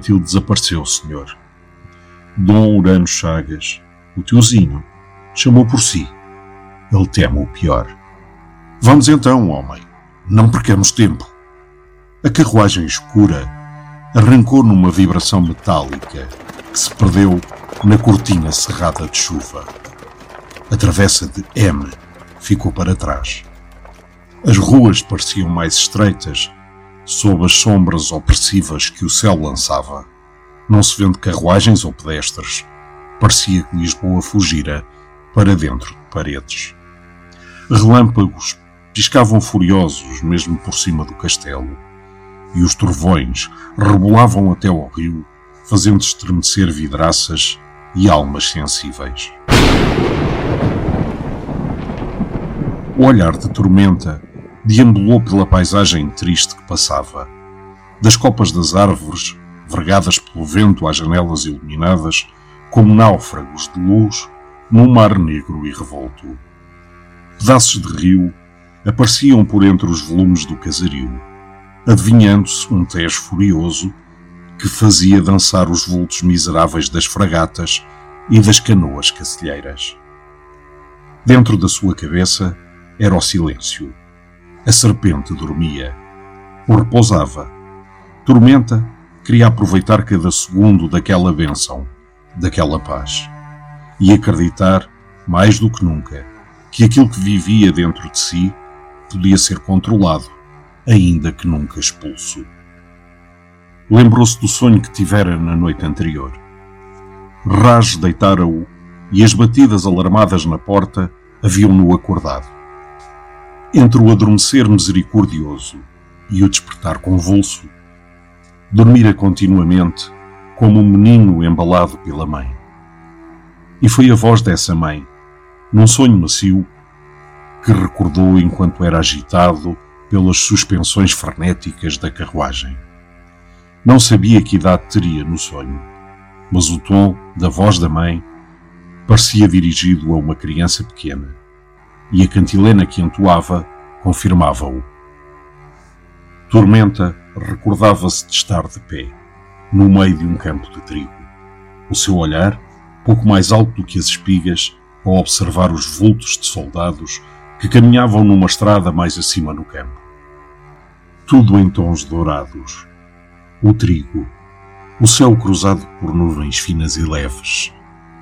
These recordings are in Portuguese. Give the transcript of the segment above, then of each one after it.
Matilde desapareceu, senhor. Dom Urano Chagas, o tiozinho, chamou por si. Ele teme o pior. Vamos então, homem. Não percamos tempo. A carruagem escura arrancou numa vibração metálica que se perdeu na cortina cerrada de chuva. A travessa de M ficou para trás. As ruas pareciam mais estreitas sob as sombras opressivas que o céu lançava. Não se vendo carruagens ou pedestres. Parecia que Lisboa fugira para dentro de paredes. Relâmpagos piscavam furiosos mesmo por cima do castelo, e os trovões rebolavam até ao rio, fazendo estremecer vidraças e almas sensíveis. O olhar de tormenta deambulou pela paisagem triste que passava. Das copas das árvores, vergadas pelo vento às janelas iluminadas, como náufragos de luz num mar negro e revolto. Pedaços de rio apareciam por entre os volumes do casario, adivinhando-se um Tejo furioso que fazia dançar os vultos miseráveis das fragatas e das canoas cacilheiras. Dentro da sua cabeça era o silêncio a serpente dormia. O repousava. Tormenta queria aproveitar cada segundo daquela bênção, daquela paz. E acreditar, mais do que nunca, que aquilo que vivia dentro de si podia ser controlado, ainda que nunca expulso. Lembrou-se do sonho que tivera na noite anterior. Raj deitara-o e as batidas alarmadas na porta haviam-no acordado entre o adormecer misericordioso e o despertar convulso, dormira continuamente como um menino embalado pela mãe. E foi a voz dessa mãe, num sonho macio, que recordou enquanto era agitado pelas suspensões frenéticas da carruagem. Não sabia que idade teria no sonho, mas o tom da voz da mãe parecia dirigido a uma criança pequena e a cantilena que entoava confirmava-o. Tormenta recordava-se de estar de pé, no meio de um campo de trigo. O seu olhar, pouco mais alto do que as espigas, a observar os vultos de soldados que caminhavam numa estrada mais acima no campo. Tudo em tons dourados. O trigo, o céu cruzado por nuvens finas e leves,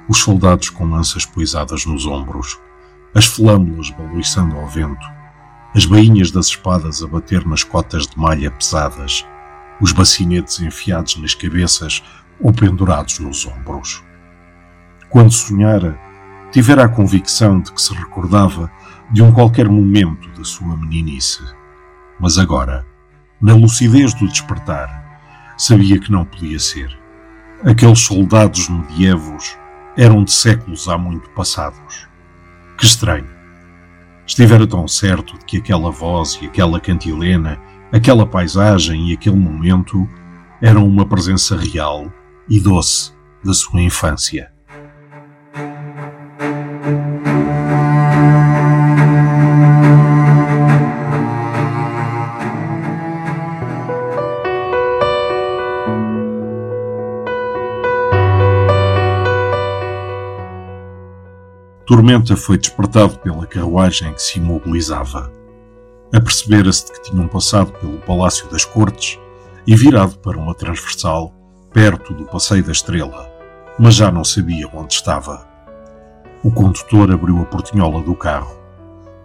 os soldados com lanças poisadas nos ombros, as flâmulas balançando ao vento, as bainhas das espadas a bater nas cotas de malha pesadas, os bacinetes enfiados nas cabeças ou pendurados nos ombros. Quando sonhara, tivera a convicção de que se recordava de um qualquer momento da sua meninice. Mas agora, na lucidez do despertar, sabia que não podia ser. Aqueles soldados medievos eram de séculos há muito passados. Que estranho. Estivera tão certo de que aquela voz e aquela cantilena, aquela paisagem e aquele momento eram uma presença real e doce da sua infância. Tormenta foi despertado pela carruagem que se imobilizava. Apercebera-se de que tinham passado pelo Palácio das Cortes e virado para uma transversal perto do Passeio da Estrela, mas já não sabia onde estava. O condutor abriu a portinhola do carro,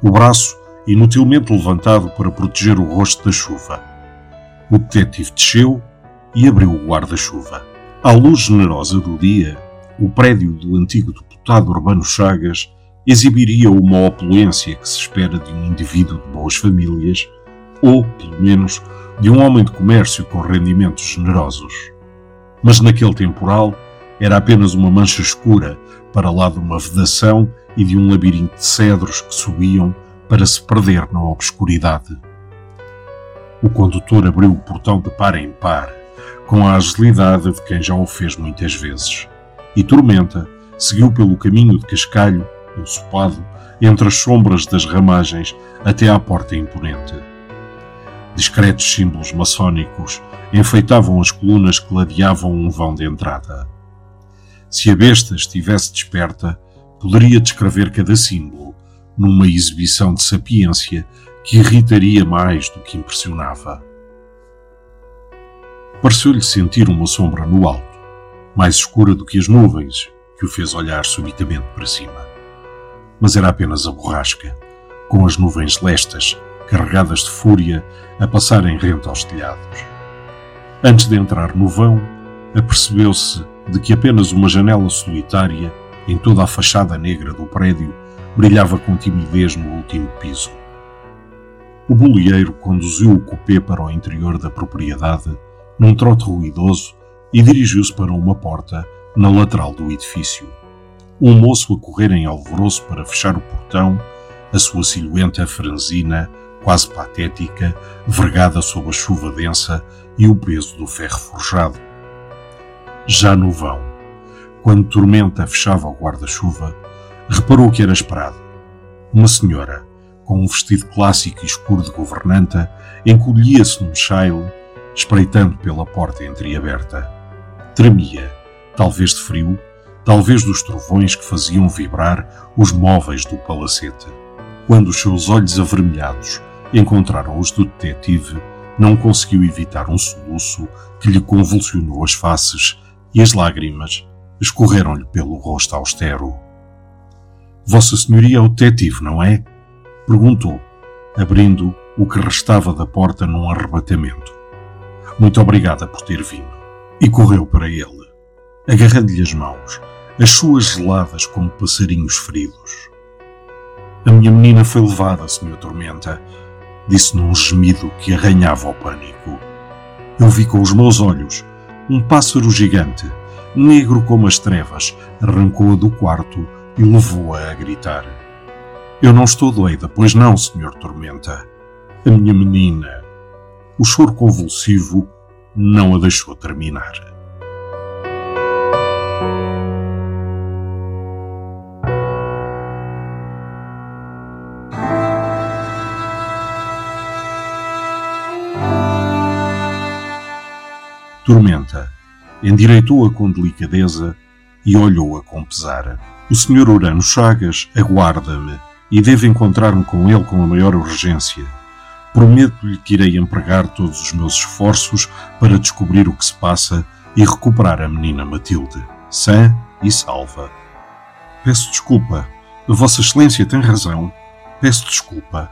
o braço inutilmente levantado para proteger o rosto da chuva. O detetive desceu e abriu o guarda-chuva. À luz generosa do dia, o prédio do antigo deputado Urbano Chagas exibiria uma opulência que se espera de um indivíduo de boas famílias, ou, pelo menos, de um homem de comércio com rendimentos generosos. Mas naquele temporal era apenas uma mancha escura para lá de uma vedação e de um labirinto de cedros que subiam para se perder na obscuridade. O condutor abriu o portão de par em par, com a agilidade de quem já o fez muitas vezes, e Tormenta seguiu pelo caminho de cascalho, ensopado, entre as sombras das ramagens até à porta imponente. Discretos símbolos maçónicos enfeitavam as colunas que ladeavam um vão de entrada. Se a besta estivesse desperta, poderia descrever cada símbolo numa exibição de sapiência que irritaria mais do que impressionava. Pareceu-lhe sentir uma sombra no alto, mais escura do que as nuvens, que o fez olhar subitamente para cima. Mas era apenas a borrasca, com as nuvens lestas, carregadas de fúria, a passarem rente aos telhados. Antes de entrar no vão, apercebeu-se de que apenas uma janela solitária, em toda a fachada negra do prédio, brilhava com timidez no último piso. O bolieiro conduziu o cupê para o interior da propriedade, num trote ruidoso, e dirigiu-se para uma porta na lateral do edifício. Um moço a correr em alvoroço para fechar o portão, a sua silhueta franzina, quase patética, vergada sob a chuva densa e o peso do ferro forjado. Já no vão, quando Tormenta fechava o guarda-chuva, reparou que era esperado. Uma senhora, com um vestido clássico e escuro de governanta, encolhia-se num chaile, espreitando pela porta entreaberta. Tremia, talvez de frio, talvez dos trovões que faziam vibrar os móveis do palacete. Quando os seus olhos avermelhados encontraram os do detetive, não conseguiu evitar um soluço que lhe convulsionou as faces e as lágrimas escorreram-lhe pelo rosto austero. Vossa Senhoria é o detetive, não é? Perguntou, abrindo o que restava da porta num arrebatamento. Muito obrigada por ter vindo. E correu para ele, agarrando-lhe as mãos, as suas geladas como passarinhos feridos. A minha menina foi levada, Senhor Tormenta, disse num gemido que arranhava o pânico. Eu vi com os meus olhos um pássaro gigante, negro como as trevas, arrancou-a do quarto e levou-a a gritar. Eu não estou doida, pois não, Senhor Tormenta. A minha menina. O choro convulsivo não a deixou terminar. Tormenta endireitou-a com delicadeza e olhou-a com pesar. O Sr. Urano Chagas aguarda-me e devo encontrar-me com ele com a maior urgência. Prometo-lhe que irei empregar todos os meus esforços para descobrir o que se passa e recuperar a menina Matilde, sã e salva. Peço desculpa. Vossa Excelência tem razão. Peço desculpa.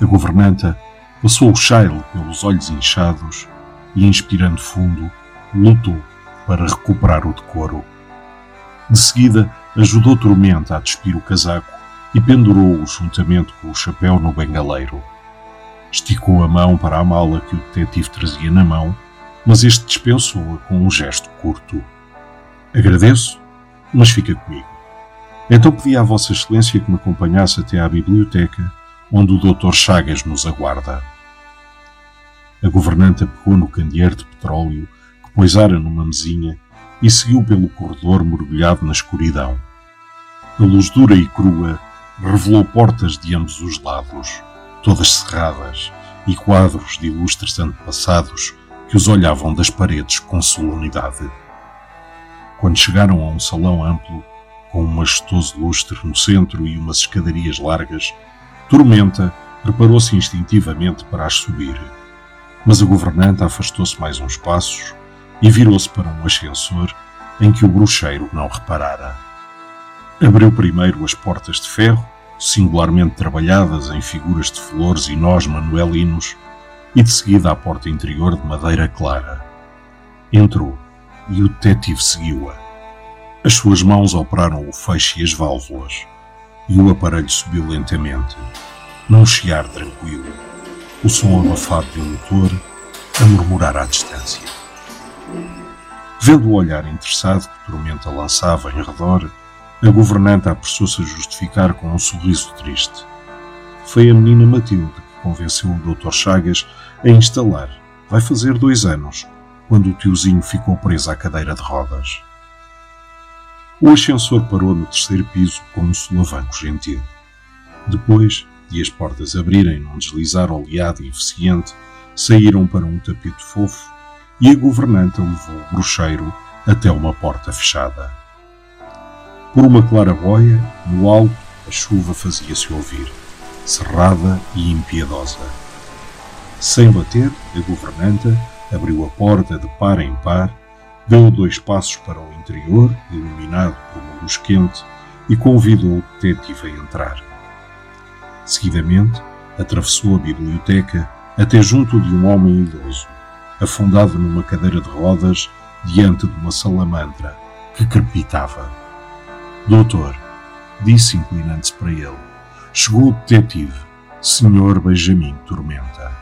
A governanta passou o chaile pelos olhos inchados e, inspirando fundo, lutou para recuperar o decoro. De seguida, ajudou Tormenta a despir o casaco e pendurou-o juntamente com o chapéu no bengaleiro. Esticou a mão para a mala que o detetive trazia na mão, mas este dispensou-a com um gesto curto. Agradeço, mas fica comigo. Então pedi à Vossa Excelência que me acompanhasse até à biblioteca, onde o Dr. Chagas nos aguarda. A governanta pegou no candeeiro de petróleo que poisara numa mesinha e seguiu pelo corredor mergulhado na escuridão. A luz dura e crua revelou portas de ambos os lados, todas cerradas, e quadros de ilustres antepassados que os olhavam das paredes com solenidade. Quando chegaram a um salão amplo, com um majestoso lustre no centro e umas escadarias largas, Tormenta preparou-se instintivamente para as subir. Mas a governanta afastou-se mais uns passos e virou-se para um ascensor em que o bruxeiro não reparara. Abriu primeiro as portas de ferro, singularmente trabalhadas em figuras de flores e nós manuelinos, e de seguida a porta interior de madeira clara. Entrou e o detetive seguiu-a. As suas mãos operaram o feixe e as válvulas. e o aparelho subiu lentamente, num chiar tranquilo, o som abafado de um motor a murmurar à distância. Vendo o olhar interessado que Tormenta lançava em redor, a governanta apressou-se a justificar com um sorriso triste. Foi a menina Matilde que convenceu o Dr. Chagas a instalar, vai fazer dois anos, quando o tiozinho ficou preso à cadeira de rodas. O ascensor parou no terceiro piso com um solavanco gentil. Depois de as portas abrirem num deslizar oleado e eficiente, saíram para um tapete fofo e a governanta levou o bruxeiro até uma porta fechada. Por uma claraboia, no alto, a chuva fazia-se ouvir, cerrada e impiedosa. Sem bater, a governanta abriu a porta de par em par, deu dois passos para o interior, iluminado por uma luz quente, e convidou o detetive a entrar. Seguidamente, atravessou a biblioteca até junto de um homem idoso, afundado numa cadeira de rodas diante de uma salamandra que crepitava. Doutor, disse inclinando-se para ele, chegou o detetive, Sr. Benjamin Tormenta.